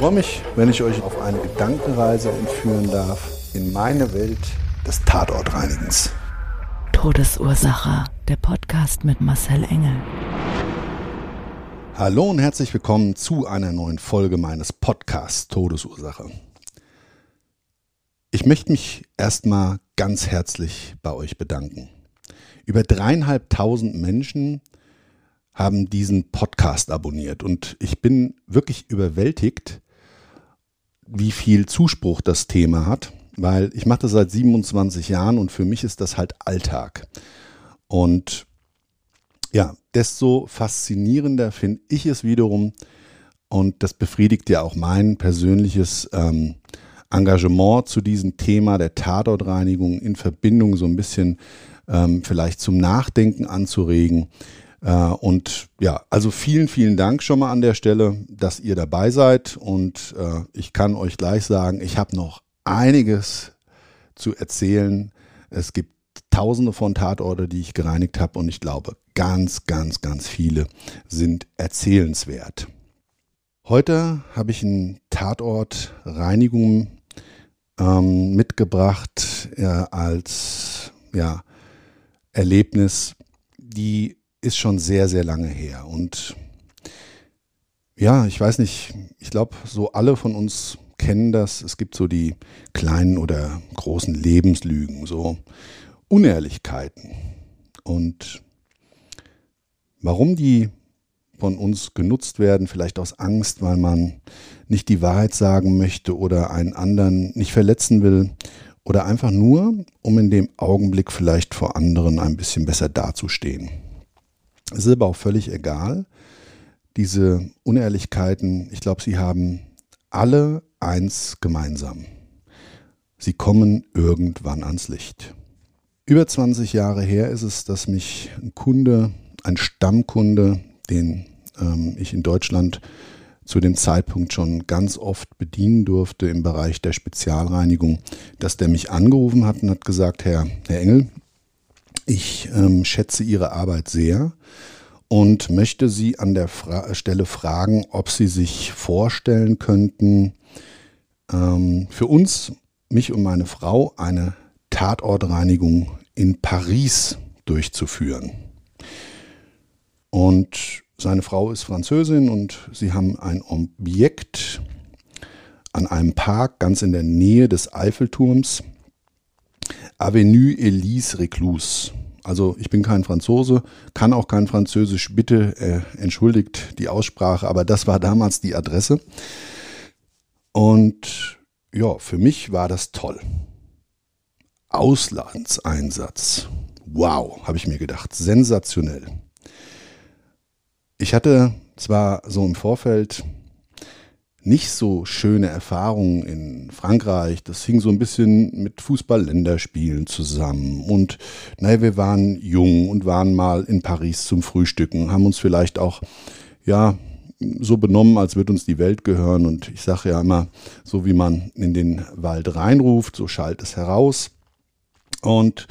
Ich freue mich, wenn ich euch auf eine Gedankenreise entführen darf in meine Welt des Tatortreinigens. Todesursache. Der Podcast mit Marcel Engel. Hallo und herzlich willkommen zu einer neuen Folge meines Podcasts Todesursache. Ich möchte mich erstmal ganz herzlich bei euch bedanken. Über dreieinhalbtausend Menschen haben diesen Podcast abonniert und ich bin wirklich überwältigt, wie viel Zuspruch das Thema hat, weil ich mache das seit 27 Jahren und für mich ist das halt Alltag. Und ja, desto faszinierender finde ich es wiederum und das befriedigt ja auch mein persönliches ähm, Engagement zu diesem Thema der Tatortreinigung in Verbindung so ein bisschen ähm, vielleicht zum Nachdenken anzuregen. Äh, und ja, also vielen, vielen Dank schon mal an der Stelle, dass ihr dabei seid. Und äh, ich kann euch gleich sagen, ich habe noch einiges zu erzählen. Es gibt tausende von Tatorte, die ich gereinigt habe und ich glaube, ganz, ganz, ganz viele sind erzählenswert. Heute habe ich einen Tatort Reinigung ähm, mitgebracht äh, als ja, Erlebnis, die ist schon sehr, sehr lange her. Und ja, ich weiß nicht, ich glaube, so alle von uns kennen das. Es gibt so die kleinen oder großen Lebenslügen, so Unehrlichkeiten. Und warum die von uns genutzt werden, vielleicht aus Angst, weil man nicht die Wahrheit sagen möchte oder einen anderen nicht verletzen will oder einfach nur, um in dem Augenblick vielleicht vor anderen ein bisschen besser dazustehen. Es ist aber auch völlig egal. Diese Unehrlichkeiten, ich glaube, sie haben alle eins gemeinsam. Sie kommen irgendwann ans Licht. Über 20 Jahre her ist es, dass mich ein Kunde, ein Stammkunde, den ähm, ich in Deutschland zu dem Zeitpunkt schon ganz oft bedienen durfte im Bereich der Spezialreinigung, dass der mich angerufen hat und hat gesagt, Herr, Herr Engel, ich ähm, schätze Ihre Arbeit sehr und möchte Sie an der Fra Stelle fragen, ob Sie sich vorstellen könnten, ähm, für uns, mich und meine Frau, eine Tatortreinigung in Paris durchzuführen. Und seine Frau ist Französin und sie haben ein Objekt an einem Park ganz in der Nähe des Eiffelturms, Avenue Elise Reclus. Also ich bin kein Franzose, kann auch kein Französisch, bitte äh, entschuldigt die Aussprache, aber das war damals die Adresse. Und ja, für mich war das toll. Auslandseinsatz. Wow, habe ich mir gedacht, sensationell. Ich hatte zwar so im Vorfeld nicht so schöne Erfahrungen in Frankreich. Das hing so ein bisschen mit Fußball-Länderspielen zusammen. Und naja, wir waren jung und waren mal in Paris zum Frühstücken, haben uns vielleicht auch, ja, so benommen, als würde uns die Welt gehören. Und ich sage ja immer, so wie man in den Wald reinruft, so schallt es heraus. Und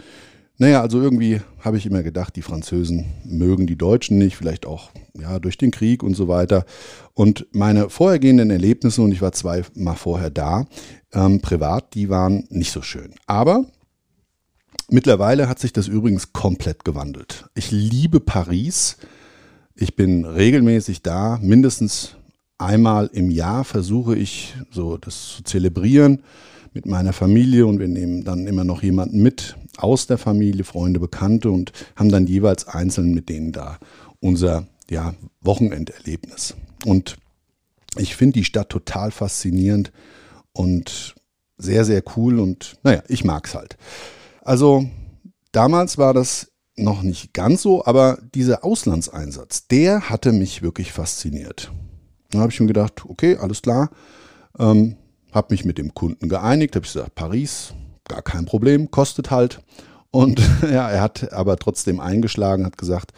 naja, also irgendwie habe ich immer gedacht, die Französen mögen die Deutschen nicht, vielleicht auch ja, durch den Krieg und so weiter. Und meine vorhergehenden Erlebnisse, und ich war zweimal vorher da, ähm, privat, die waren nicht so schön. Aber mittlerweile hat sich das übrigens komplett gewandelt. Ich liebe Paris. Ich bin regelmäßig da, mindestens einmal im Jahr versuche ich so das zu zelebrieren mit meiner Familie und wir nehmen dann immer noch jemanden mit aus der Familie, Freunde, Bekannte und haben dann jeweils einzeln mit denen da unser ja, Wochenenderlebnis. Und ich finde die Stadt total faszinierend und sehr, sehr cool und naja, ich mag es halt. Also damals war das noch nicht ganz so, aber dieser Auslandseinsatz, der hatte mich wirklich fasziniert. Dann habe ich mir gedacht, okay, alles klar, ähm, habe mich mit dem Kunden geeinigt, habe gesagt, Paris, gar kein Problem, kostet halt. Und ja, er hat aber trotzdem eingeschlagen, hat gesagt,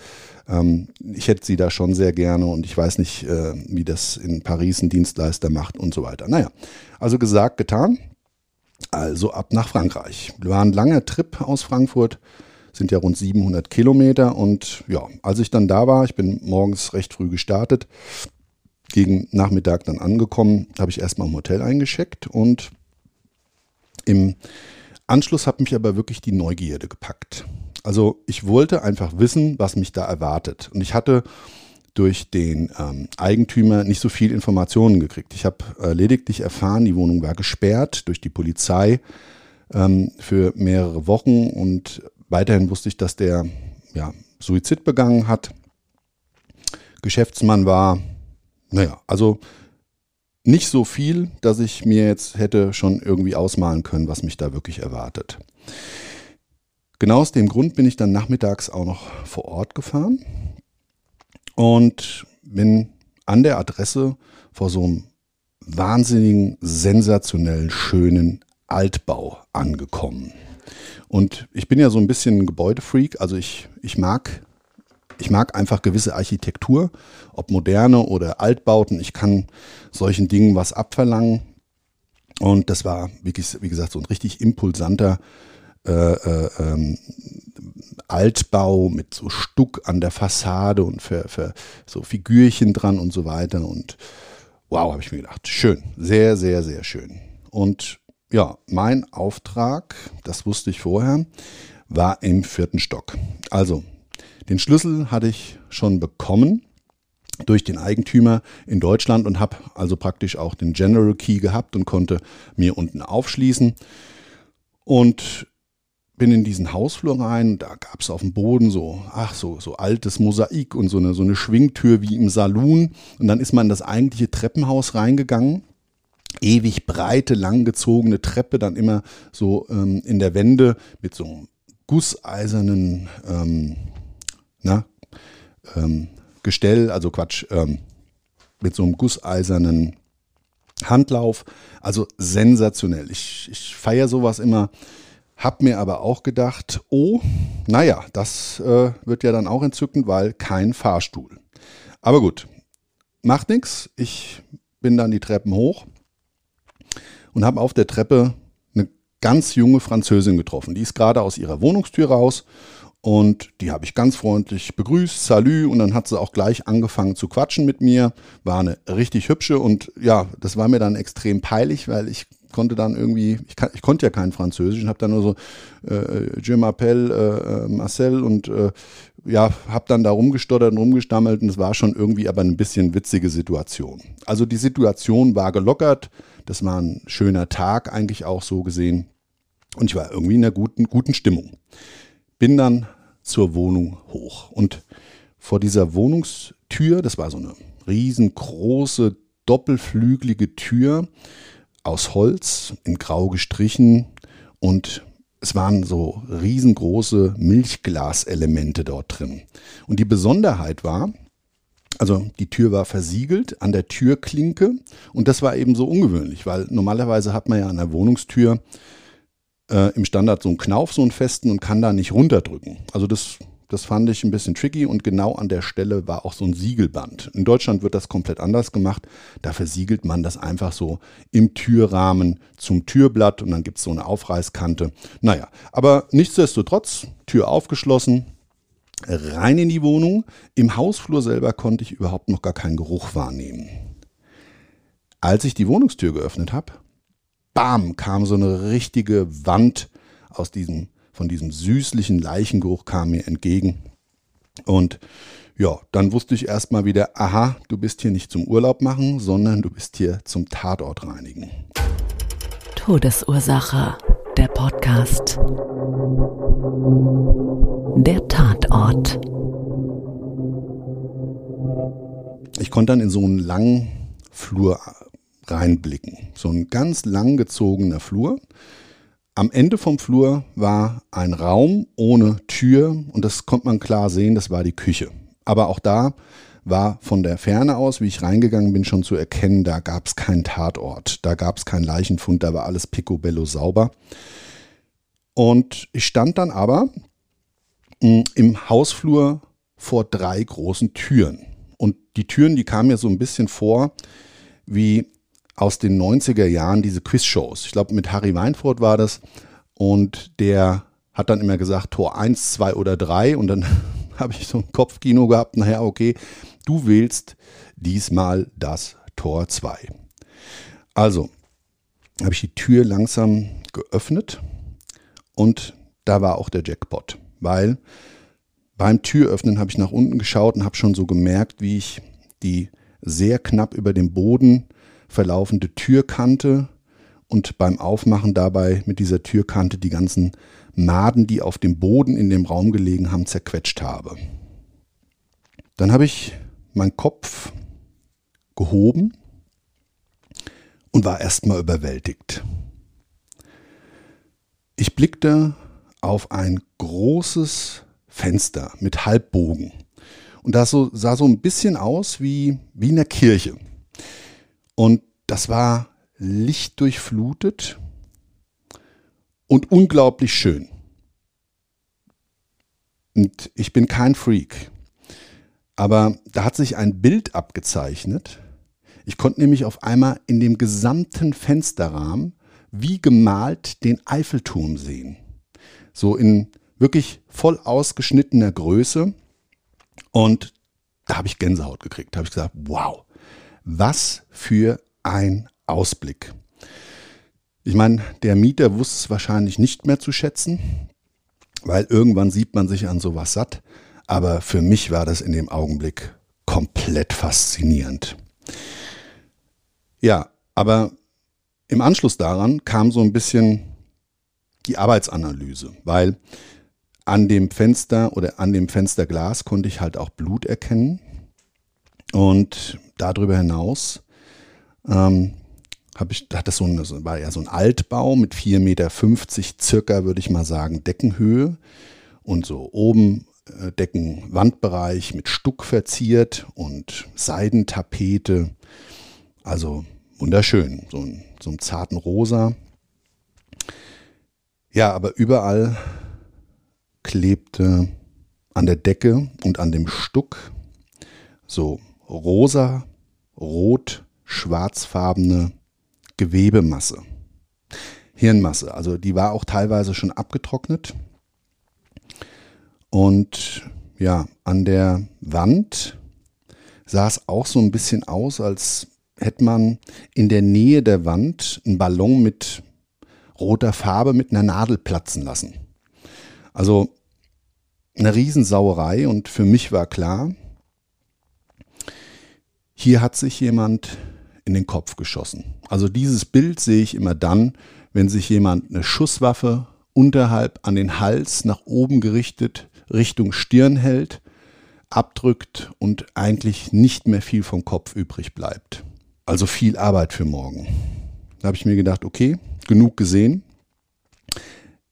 ähm, ich hätte sie da schon sehr gerne und ich weiß nicht, äh, wie das in Paris ein Dienstleister macht und so weiter. Naja, also gesagt, getan. Also ab nach Frankreich. War ein langer Trip aus Frankfurt, sind ja rund 700 Kilometer und ja, als ich dann da war, ich bin morgens recht früh gestartet, gegen Nachmittag dann angekommen, habe ich erstmal im Hotel eingeschickt und im Anschluss hat mich aber wirklich die Neugierde gepackt. Also ich wollte einfach wissen, was mich da erwartet. Und ich hatte durch den ähm, Eigentümer nicht so viel Informationen gekriegt. Ich habe äh, lediglich erfahren, die Wohnung war gesperrt durch die Polizei ähm, für mehrere Wochen und weiterhin wusste ich, dass der ja, Suizid begangen hat, Geschäftsmann war. Naja, also nicht so viel, dass ich mir jetzt hätte schon irgendwie ausmalen können, was mich da wirklich erwartet. Genau aus dem Grund bin ich dann nachmittags auch noch vor Ort gefahren und bin an der Adresse vor so einem wahnsinnigen, sensationell schönen Altbau angekommen. Und ich bin ja so ein bisschen ein Gebäudefreak, also ich, ich mag ich mag einfach gewisse Architektur, ob moderne oder Altbauten. Ich kann solchen Dingen was abverlangen. Und das war, wie, wie gesagt, so ein richtig impulsanter äh, äh, ähm, Altbau mit so Stuck an der Fassade und für, für so Figürchen dran und so weiter. Und wow, habe ich mir gedacht, schön, sehr, sehr, sehr schön. Und ja, mein Auftrag, das wusste ich vorher, war im vierten Stock. Also, den Schlüssel hatte ich schon bekommen durch den Eigentümer in Deutschland und habe also praktisch auch den General Key gehabt und konnte mir unten aufschließen. Und bin in diesen Hausflur rein, da gab es auf dem Boden so, ach so, so altes Mosaik und so eine, so eine Schwingtür wie im Saloon. Und dann ist man in das eigentliche Treppenhaus reingegangen. Ewig breite, langgezogene Treppe, dann immer so ähm, in der Wände mit so einem gusseisernen ähm, na, ähm, Gestell, also Quatsch, ähm, mit so einem gusseisernen Handlauf. Also sensationell. Ich, ich feiere sowas immer. Hab mir aber auch gedacht, oh, naja, das äh, wird ja dann auch entzückend, weil kein Fahrstuhl. Aber gut, macht nichts. Ich bin dann die Treppen hoch und habe auf der Treppe eine ganz junge Französin getroffen. Die ist gerade aus ihrer Wohnungstür raus und die habe ich ganz freundlich begrüßt, salü, und dann hat sie auch gleich angefangen zu quatschen mit mir. War eine richtig hübsche und ja, das war mir dann extrem peinlich, weil ich konnte dann irgendwie, ich, kann, ich konnte ja kein Französisch und habe dann nur so äh, Je m'appelle äh, Marcel und äh, ja, habe dann da rumgestottert und rumgestammelt und es war schon irgendwie aber ein bisschen witzige Situation. Also die Situation war gelockert, das war ein schöner Tag eigentlich auch so gesehen und ich war irgendwie in einer guten, guten Stimmung. Bin dann zur Wohnung hoch und vor dieser Wohnungstür, das war so eine riesengroße doppelflügelige Tür, aus Holz in grau gestrichen und es waren so riesengroße Milchglaselemente dort drin. Und die Besonderheit war, also die Tür war versiegelt an der Türklinke und das war eben so ungewöhnlich, weil normalerweise hat man ja an der Wohnungstür äh, im Standard so einen Knauf, so einen festen und kann da nicht runterdrücken. Also das das fand ich ein bisschen tricky und genau an der Stelle war auch so ein Siegelband. In Deutschland wird das komplett anders gemacht. Da versiegelt man das einfach so im Türrahmen zum Türblatt und dann gibt es so eine Aufreißkante. Naja, aber nichtsdestotrotz, Tür aufgeschlossen, rein in die Wohnung. Im Hausflur selber konnte ich überhaupt noch gar keinen Geruch wahrnehmen. Als ich die Wohnungstür geöffnet habe, bam, kam so eine richtige Wand aus diesem von diesem süßlichen Leichengeruch kam mir entgegen. Und Ja, dann wusste ich erstmal wieder, aha, du bist hier nicht zum Urlaub machen, sondern du bist hier zum Tatort reinigen. Todesursache, der Podcast. Der Tatort. Ich konnte dann in so einen langen Flur reinblicken. So ein ganz lang gezogener Flur. Am Ende vom Flur war ein Raum ohne Tür und das konnte man klar sehen, das war die Küche. Aber auch da war von der Ferne aus, wie ich reingegangen bin, schon zu erkennen, da gab es keinen Tatort, da gab es keinen Leichenfund, da war alles picobello sauber. Und ich stand dann aber hm, im Hausflur vor drei großen Türen. Und die Türen, die kamen mir so ein bisschen vor wie aus den 90er Jahren diese Quizshows. Ich glaube, mit Harry Weinfurt war das. Und der hat dann immer gesagt, Tor 1, 2 oder 3. Und dann habe ich so ein Kopfkino gehabt. Naja, okay, du wählst diesmal das Tor 2. Also habe ich die Tür langsam geöffnet und da war auch der Jackpot, weil beim Türöffnen habe ich nach unten geschaut und habe schon so gemerkt, wie ich die sehr knapp über dem Boden verlaufende Türkante und beim Aufmachen dabei mit dieser Türkante die ganzen Maden, die auf dem Boden in dem Raum gelegen haben, zerquetscht habe. Dann habe ich meinen Kopf gehoben und war erstmal überwältigt. Ich blickte auf ein großes Fenster mit Halbbogen. Und das so, sah so ein bisschen aus wie, wie in der Kirche. Und das war lichtdurchflutet und unglaublich schön. Und ich bin kein Freak. Aber da hat sich ein Bild abgezeichnet. Ich konnte nämlich auf einmal in dem gesamten Fensterrahmen wie gemalt den Eiffelturm sehen. So in wirklich voll ausgeschnittener Größe. Und da habe ich Gänsehaut gekriegt. Da habe ich gesagt, wow, was für ein Ausblick. Ich meine, der Mieter wusste es wahrscheinlich nicht mehr zu schätzen, weil irgendwann sieht man sich an sowas satt. Aber für mich war das in dem Augenblick komplett faszinierend. Ja, aber im Anschluss daran kam so ein bisschen die Arbeitsanalyse, weil an dem Fenster oder an dem Fensterglas konnte ich halt auch Blut erkennen. Und darüber hinaus ähm, habe ich, hat das so ein, war ja so ein Altbau mit 4,50 Meter circa, würde ich mal sagen, Deckenhöhe. Und so oben äh, Deckenwandbereich mit Stuck verziert und Seidentapete. Also wunderschön, so, ein, so einem zarten Rosa. Ja, aber überall klebte an der Decke und an dem Stuck so rosa, rot, schwarzfarbene Gewebemasse. Hirnmasse. Also die war auch teilweise schon abgetrocknet. Und ja, an der Wand sah es auch so ein bisschen aus, als hätte man in der Nähe der Wand einen Ballon mit roter Farbe mit einer Nadel platzen lassen. Also eine Riesensauerei und für mich war klar, hier hat sich jemand in den Kopf geschossen. Also dieses Bild sehe ich immer dann, wenn sich jemand eine Schusswaffe unterhalb an den Hals nach oben gerichtet Richtung Stirn hält, abdrückt und eigentlich nicht mehr viel vom Kopf übrig bleibt. Also viel Arbeit für morgen. Da habe ich mir gedacht, okay, genug gesehen.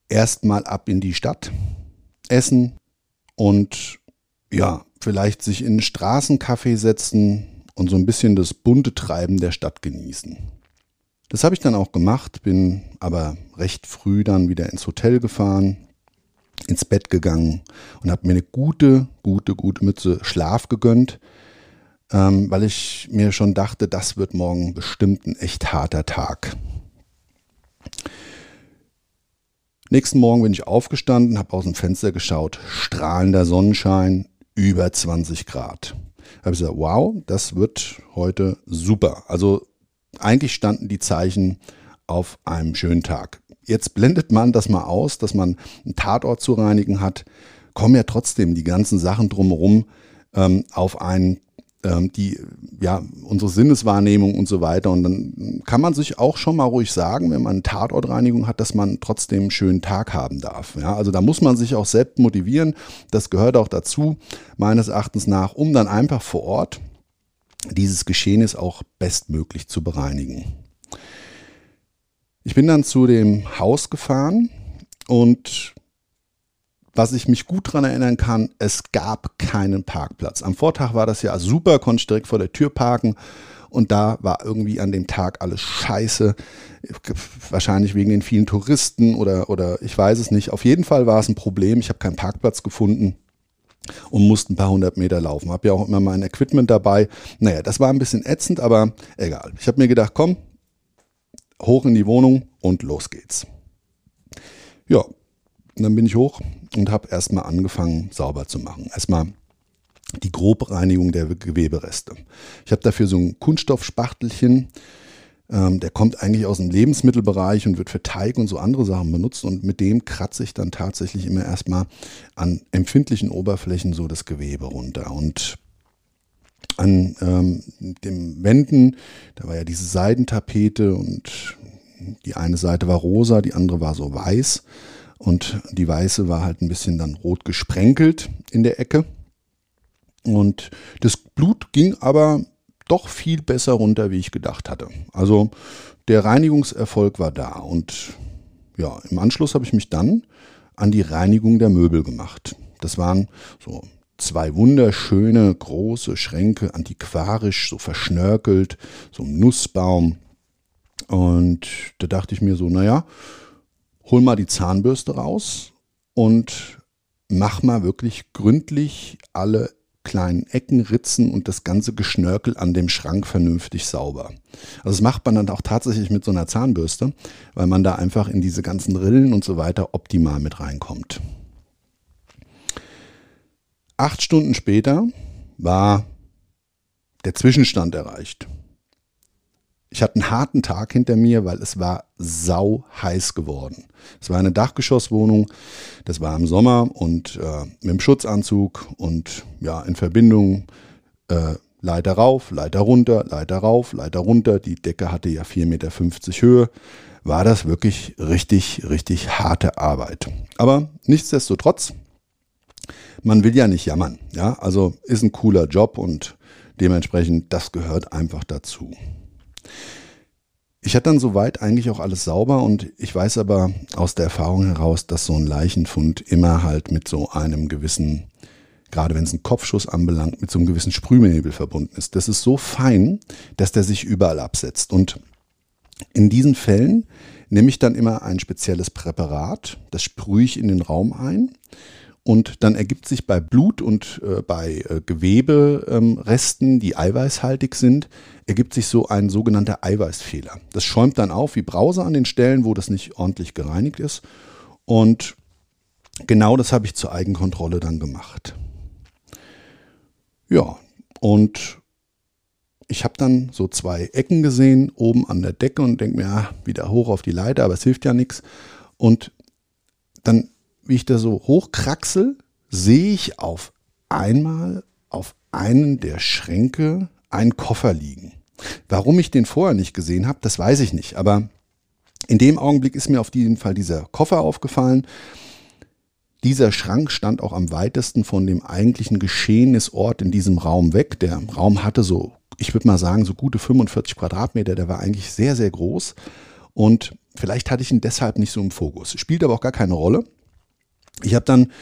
Erstmal ab in die Stadt, essen und ja, vielleicht sich in einen Straßencafé setzen, und so ein bisschen das bunte Treiben der Stadt genießen. Das habe ich dann auch gemacht, bin aber recht früh dann wieder ins Hotel gefahren, ins Bett gegangen und habe mir eine gute, gute, gute Mütze Schlaf gegönnt, ähm, weil ich mir schon dachte, das wird morgen bestimmt ein echt harter Tag. Nächsten Morgen bin ich aufgestanden, habe aus dem Fenster geschaut, strahlender Sonnenschein, über 20 Grad habe ich gesagt, wow, das wird heute super. Also eigentlich standen die Zeichen auf einem schönen Tag. Jetzt blendet man das mal aus, dass man einen Tatort zu reinigen hat, kommen ja trotzdem die ganzen Sachen drumherum ähm, auf einen die, ja, unsere Sinneswahrnehmung und so weiter. Und dann kann man sich auch schon mal ruhig sagen, wenn man Tatortreinigung hat, dass man trotzdem einen schönen Tag haben darf. Ja, also da muss man sich auch selbst motivieren. Das gehört auch dazu, meines Erachtens nach, um dann einfach vor Ort dieses Geschehnis auch bestmöglich zu bereinigen. Ich bin dann zu dem Haus gefahren und was ich mich gut daran erinnern kann, es gab keinen Parkplatz. Am Vortag war das ja super, konnte ich direkt vor der Tür parken und da war irgendwie an dem Tag alles scheiße. Wahrscheinlich wegen den vielen Touristen oder, oder ich weiß es nicht. Auf jeden Fall war es ein Problem. Ich habe keinen Parkplatz gefunden und musste ein paar hundert Meter laufen. Habe ja auch immer mein Equipment dabei. Naja, das war ein bisschen ätzend, aber egal. Ich habe mir gedacht, komm, hoch in die Wohnung und los geht's. Ja, und dann bin ich hoch und habe erstmal angefangen, sauber zu machen. Erstmal die Grobreinigung der Gewebereste. Ich habe dafür so ein Kunststoffspachtelchen, ähm, der kommt eigentlich aus dem Lebensmittelbereich und wird für Teig und so andere Sachen benutzt und mit dem kratze ich dann tatsächlich immer erstmal an empfindlichen Oberflächen so das Gewebe runter und an ähm, den Wänden, da war ja diese Seidentapete und die eine Seite war rosa, die andere war so weiß. Und die weiße war halt ein bisschen dann rot gesprenkelt in der Ecke. Und das Blut ging aber doch viel besser runter, wie ich gedacht hatte. Also der Reinigungserfolg war da. Und ja, im Anschluss habe ich mich dann an die Reinigung der Möbel gemacht. Das waren so zwei wunderschöne große Schränke, antiquarisch, so verschnörkelt, so ein Nussbaum. Und da dachte ich mir so, naja, hol mal die Zahnbürste raus und mach mal wirklich gründlich alle kleinen Ecken, Ritzen und das ganze Geschnörkel an dem Schrank vernünftig sauber. Also das macht man dann auch tatsächlich mit so einer Zahnbürste, weil man da einfach in diese ganzen Rillen und so weiter optimal mit reinkommt. Acht Stunden später war der Zwischenstand erreicht. Ich hatte einen harten Tag hinter mir, weil es war sau heiß geworden. Es war eine Dachgeschosswohnung, das war im Sommer und äh, mit dem Schutzanzug und ja, in Verbindung äh, Leiter rauf, Leiter runter, Leiter rauf, Leiter runter. Die Decke hatte ja 4,50 Meter Höhe. War das wirklich richtig, richtig harte Arbeit. Aber nichtsdestotrotz, man will ja nicht jammern. Ja, also ist ein cooler Job und dementsprechend, das gehört einfach dazu. Ich hatte dann soweit eigentlich auch alles sauber und ich weiß aber aus der Erfahrung heraus, dass so ein Leichenfund immer halt mit so einem gewissen, gerade wenn es einen Kopfschuss anbelangt, mit so einem gewissen Sprühnebel verbunden ist. Das ist so fein, dass der sich überall absetzt. Und in diesen Fällen nehme ich dann immer ein spezielles Präparat, das sprühe ich in den Raum ein und dann ergibt sich bei Blut und äh, bei äh, Geweberesten, ähm, die eiweißhaltig sind, ergibt sich so ein sogenannter Eiweißfehler. Das schäumt dann auf wie Brause an den Stellen, wo das nicht ordentlich gereinigt ist. Und genau das habe ich zur Eigenkontrolle dann gemacht. Ja, und ich habe dann so zwei Ecken gesehen, oben an der Decke und denke mir, ja, wieder hoch auf die Leiter, aber es hilft ja nichts. Und dann wie ich da so hochkraxel, sehe ich auf einmal auf einen der Schränke einen Koffer liegen. Warum ich den vorher nicht gesehen habe, das weiß ich nicht. Aber in dem Augenblick ist mir auf jeden Fall dieser Koffer aufgefallen. Dieser Schrank stand auch am weitesten von dem eigentlichen Geschehnisort in diesem Raum weg. Der Raum hatte so, ich würde mal sagen, so gute 45 Quadratmeter. Der war eigentlich sehr, sehr groß. Und vielleicht hatte ich ihn deshalb nicht so im Fokus. Spielt aber auch gar keine Rolle. Ich habe dann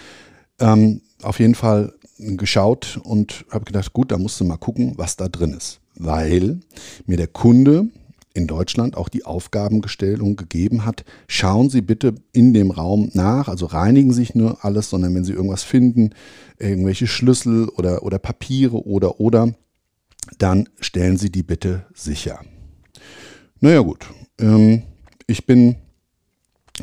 ähm, auf jeden Fall geschaut und habe gedacht, gut, da musst du mal gucken, was da drin ist. Weil mir der Kunde in Deutschland auch die Aufgabengestellung gegeben hat, schauen Sie bitte in dem Raum nach, also reinigen Sie sich nur alles, sondern wenn Sie irgendwas finden, irgendwelche Schlüssel oder, oder Papiere oder oder, dann stellen Sie die bitte sicher. Naja gut, ähm, ich bin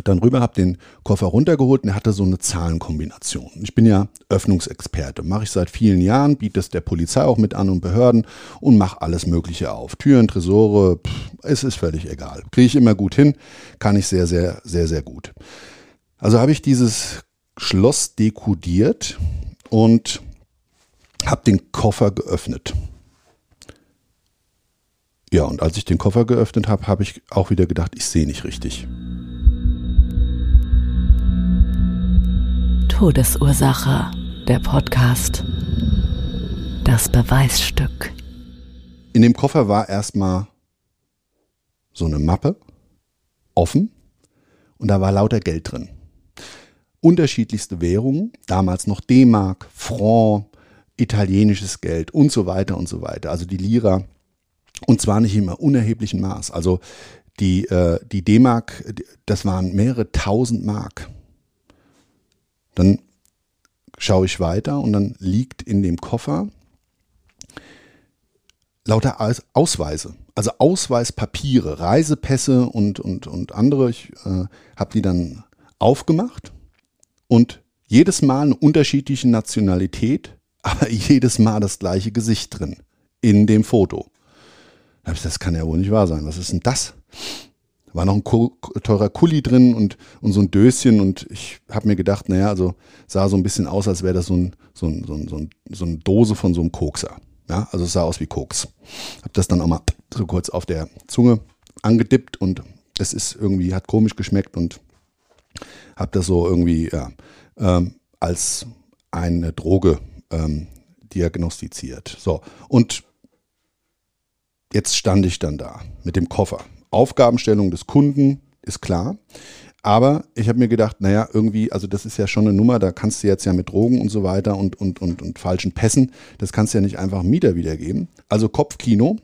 dann rüber, habe den Koffer runtergeholt und er hatte so eine Zahlenkombination. Ich bin ja Öffnungsexperte, mache ich seit vielen Jahren, biete es der Polizei auch mit an und Behörden und mache alles Mögliche auf. Türen, Tresore, pff, es ist völlig egal. Kriege ich immer gut hin, kann ich sehr, sehr, sehr, sehr gut. Also habe ich dieses Schloss dekodiert und habe den Koffer geöffnet. Ja, und als ich den Koffer geöffnet habe, habe ich auch wieder gedacht, ich sehe nicht richtig. Todesursache, der Podcast. Das Beweisstück. In dem Koffer war erstmal so eine Mappe, offen, und da war lauter Geld drin. Unterschiedlichste Währungen, damals noch D-Mark, Franc, italienisches Geld und so weiter und so weiter. Also die Lira. Und zwar nicht immer unerheblichen Maß. Also die, äh, die D-Mark, das waren mehrere tausend Mark. Dann schaue ich weiter und dann liegt in dem Koffer lauter Ausweise, also Ausweispapiere, Reisepässe und, und, und andere. Ich äh, habe die dann aufgemacht und jedes Mal eine unterschiedliche Nationalität, aber jedes Mal das gleiche Gesicht drin in dem Foto. Das kann ja wohl nicht wahr sein. Was ist denn das? War noch ein teurer Kuli drin und, und so ein Döschen und ich habe mir gedacht, naja, also sah so ein bisschen aus, als wäre das so, ein, so, ein, so, ein, so, ein, so eine Dose von so einem Kokser. Ja, also es sah aus wie Koks. Hab das dann auch mal so kurz auf der Zunge angedippt und es ist irgendwie, hat komisch geschmeckt und habe das so irgendwie ja, ähm, als eine Droge ähm, diagnostiziert. So, und jetzt stand ich dann da mit dem Koffer. Aufgabenstellung des Kunden ist klar. Aber ich habe mir gedacht, naja, irgendwie, also das ist ja schon eine Nummer, da kannst du jetzt ja mit Drogen und so weiter und, und, und, und falschen Pässen, das kannst du ja nicht einfach Mieter wiedergeben. Also Kopfkino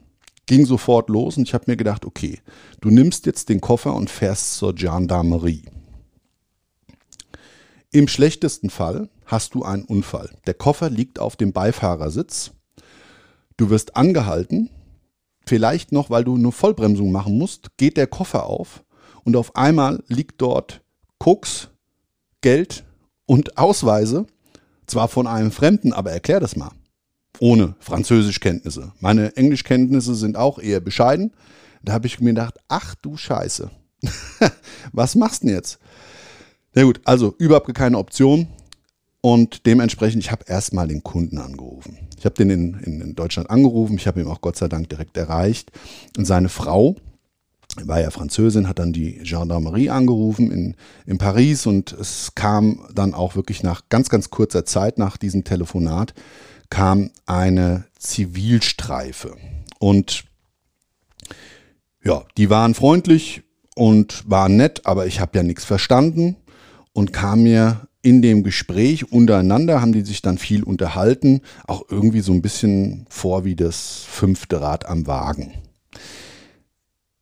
ging sofort los und ich habe mir gedacht, okay, du nimmst jetzt den Koffer und fährst zur Gendarmerie. Im schlechtesten Fall hast du einen Unfall. Der Koffer liegt auf dem Beifahrersitz. Du wirst angehalten. Vielleicht noch, weil du eine Vollbremsung machen musst, geht der Koffer auf und auf einmal liegt dort Koks, Geld und Ausweise, zwar von einem Fremden, aber erklär das mal. Ohne Französischkenntnisse. Meine Englischkenntnisse sind auch eher bescheiden. Da habe ich mir gedacht, ach du Scheiße. Was machst du denn jetzt? Na gut, also überhaupt keine Option. Und dementsprechend, ich habe erstmal den Kunden angerufen. Ich habe den in, in, in Deutschland angerufen. Ich habe ihn auch Gott sei Dank direkt erreicht. Und seine Frau, war ja Französin, hat dann die Gendarmerie angerufen in, in Paris und es kam dann auch wirklich nach ganz, ganz kurzer Zeit nach diesem Telefonat kam eine Zivilstreife. Und ja, die waren freundlich und waren nett, aber ich habe ja nichts verstanden und kam mir in dem Gespräch untereinander, haben die sich dann viel unterhalten, auch irgendwie so ein bisschen vor wie das fünfte Rad am Wagen.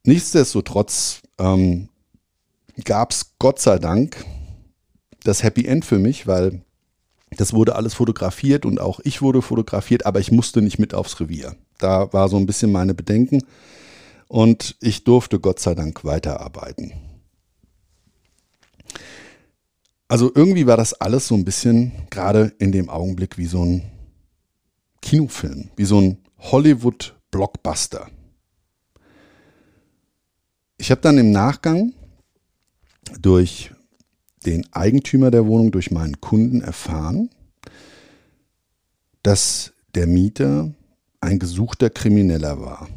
Nichtsdestotrotz ähm, gab es Gott sei Dank das Happy End für mich, weil das wurde alles fotografiert und auch ich wurde fotografiert, aber ich musste nicht mit aufs Revier. Da war so ein bisschen meine Bedenken und ich durfte Gott sei Dank weiterarbeiten. Also irgendwie war das alles so ein bisschen gerade in dem Augenblick wie so ein Kinofilm, wie so ein Hollywood-Blockbuster. Ich habe dann im Nachgang durch den Eigentümer der Wohnung, durch meinen Kunden erfahren, dass der Mieter ein gesuchter Krimineller war.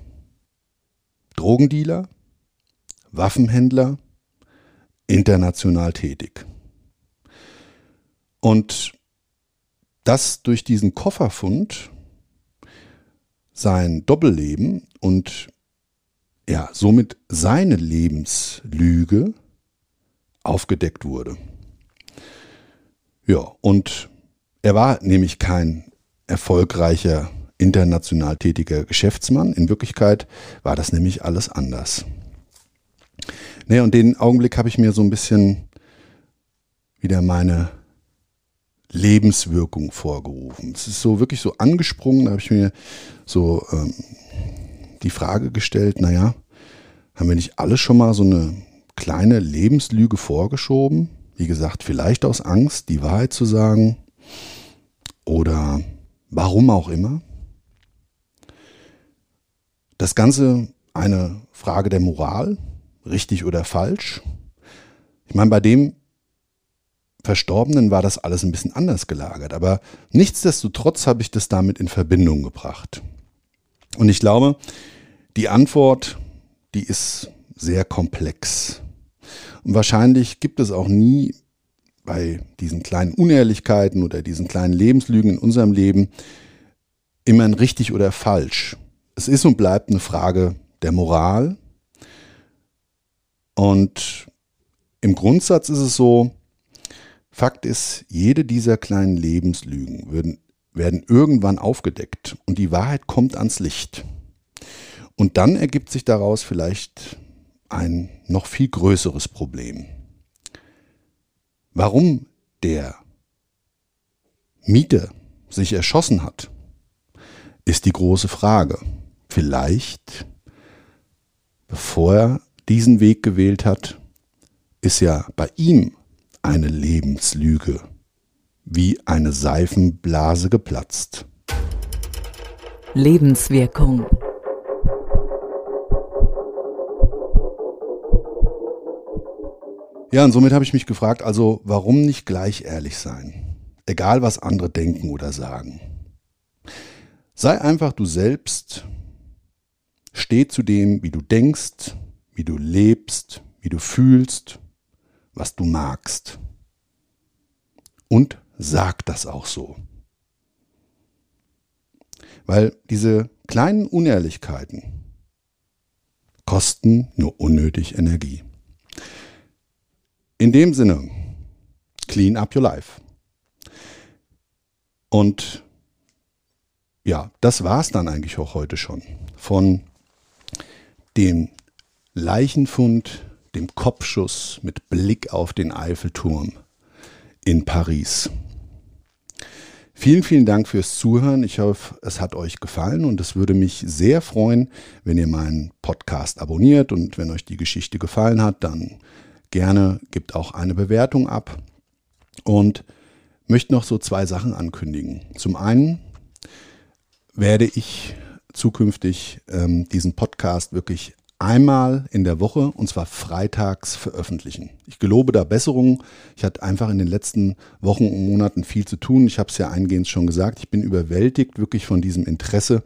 Drogendealer, Waffenhändler, international tätig. Und dass durch diesen Kofferfund sein Doppelleben und ja, somit seine Lebenslüge aufgedeckt wurde. Ja, und er war nämlich kein erfolgreicher, international tätiger Geschäftsmann. In Wirklichkeit war das nämlich alles anders. Naja, und den Augenblick habe ich mir so ein bisschen wieder meine Lebenswirkung vorgerufen. Es ist so wirklich so angesprungen, da habe ich mir so ähm, die Frage gestellt, naja, haben wir nicht alle schon mal so eine kleine Lebenslüge vorgeschoben? Wie gesagt, vielleicht aus Angst, die Wahrheit zu sagen oder warum auch immer. Das Ganze eine Frage der Moral, richtig oder falsch. Ich meine, bei dem, Verstorbenen war das alles ein bisschen anders gelagert. Aber nichtsdestotrotz habe ich das damit in Verbindung gebracht. Und ich glaube, die Antwort, die ist sehr komplex. Und wahrscheinlich gibt es auch nie bei diesen kleinen Unehrlichkeiten oder diesen kleinen Lebenslügen in unserem Leben immer ein richtig oder falsch. Es ist und bleibt eine Frage der Moral. Und im Grundsatz ist es so, Fakt ist, jede dieser kleinen Lebenslügen werden, werden irgendwann aufgedeckt und die Wahrheit kommt ans Licht. Und dann ergibt sich daraus vielleicht ein noch viel größeres Problem. Warum der Mieter sich erschossen hat, ist die große Frage. Vielleicht, bevor er diesen Weg gewählt hat, ist ja bei ihm eine Lebenslüge, wie eine Seifenblase geplatzt. Lebenswirkung. Ja, und somit habe ich mich gefragt, also warum nicht gleich ehrlich sein? Egal, was andere denken oder sagen. Sei einfach du selbst, steh zu dem, wie du denkst, wie du lebst, wie du fühlst was du magst. Und sag das auch so. Weil diese kleinen Unehrlichkeiten kosten nur unnötig Energie. In dem Sinne, clean up your life. Und ja, das war es dann eigentlich auch heute schon. Von dem Leichenfund dem Kopfschuss mit Blick auf den Eiffelturm in Paris. Vielen, vielen Dank fürs Zuhören. Ich hoffe, es hat euch gefallen und es würde mich sehr freuen, wenn ihr meinen Podcast abonniert und wenn euch die Geschichte gefallen hat, dann gerne gibt auch eine Bewertung ab und möchte noch so zwei Sachen ankündigen. Zum einen werde ich zukünftig ähm, diesen Podcast wirklich einmal in der Woche und zwar freitags veröffentlichen. Ich gelobe da Besserungen. Ich hatte einfach in den letzten Wochen und Monaten viel zu tun. Ich habe es ja eingehend schon gesagt. Ich bin überwältigt wirklich von diesem Interesse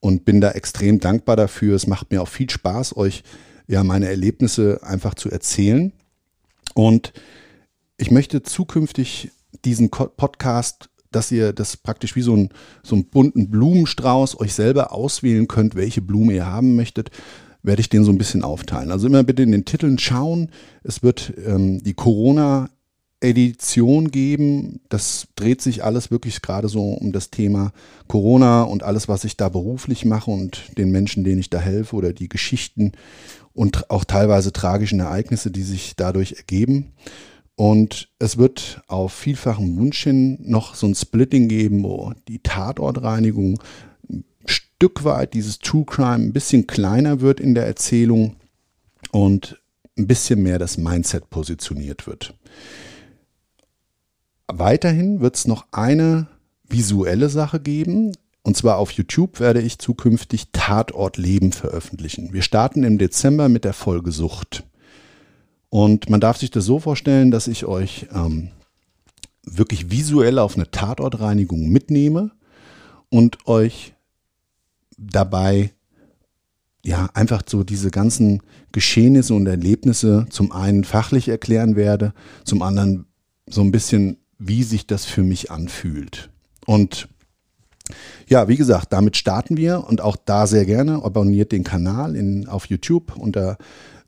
und bin da extrem dankbar dafür. Es macht mir auch viel Spaß, euch ja meine Erlebnisse einfach zu erzählen. Und ich möchte zukünftig diesen Podcast dass ihr das praktisch wie so, ein, so einen bunten Blumenstrauß euch selber auswählen könnt, welche Blume ihr haben möchtet werde ich den so ein bisschen aufteilen. Also immer bitte in den Titeln schauen. Es wird ähm, die Corona Edition geben. Das dreht sich alles wirklich gerade so um das Thema Corona und alles, was ich da beruflich mache und den Menschen, denen ich da helfe oder die Geschichten und auch teilweise tragischen Ereignisse, die sich dadurch ergeben. Und es wird auf vielfachen Wunsch hin noch so ein Splitting geben, wo die Tatortreinigung Stück weit dieses True Crime ein bisschen kleiner wird in der Erzählung und ein bisschen mehr das Mindset positioniert wird. Weiterhin wird es noch eine visuelle Sache geben. Und zwar auf YouTube werde ich zukünftig Tatort Leben veröffentlichen. Wir starten im Dezember mit der Folge Sucht. Und man darf sich das so vorstellen, dass ich euch ähm, wirklich visuell auf eine Tatortreinigung mitnehme und euch dabei ja einfach so diese ganzen Geschehnisse und Erlebnisse zum einen fachlich erklären werde, zum anderen so ein bisschen, wie sich das für mich anfühlt. Und ja, wie gesagt, damit starten wir und auch da sehr gerne. Abonniert den Kanal in, auf YouTube unter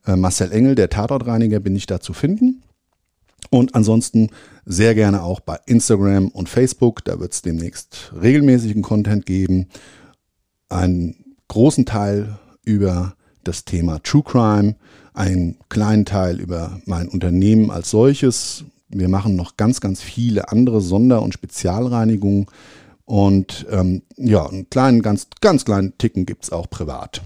äh, Marcel Engel, der Tatortreiniger, bin ich da zu finden. Und ansonsten sehr gerne auch bei Instagram und Facebook. Da wird es demnächst regelmäßigen Content geben einen großen Teil über das Thema True Crime, einen kleinen Teil über mein Unternehmen als solches. Wir machen noch ganz, ganz viele andere Sonder- und Spezialreinigungen. Und ähm, ja, einen kleinen, ganz, ganz kleinen Ticken gibt es auch privat.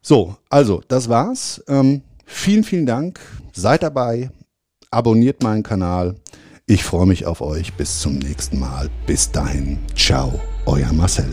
So, also, das war's. Ähm, vielen, vielen Dank. Seid dabei. Abonniert meinen Kanal. Ich freue mich auf euch. Bis zum nächsten Mal. Bis dahin. Ciao, euer Marcel.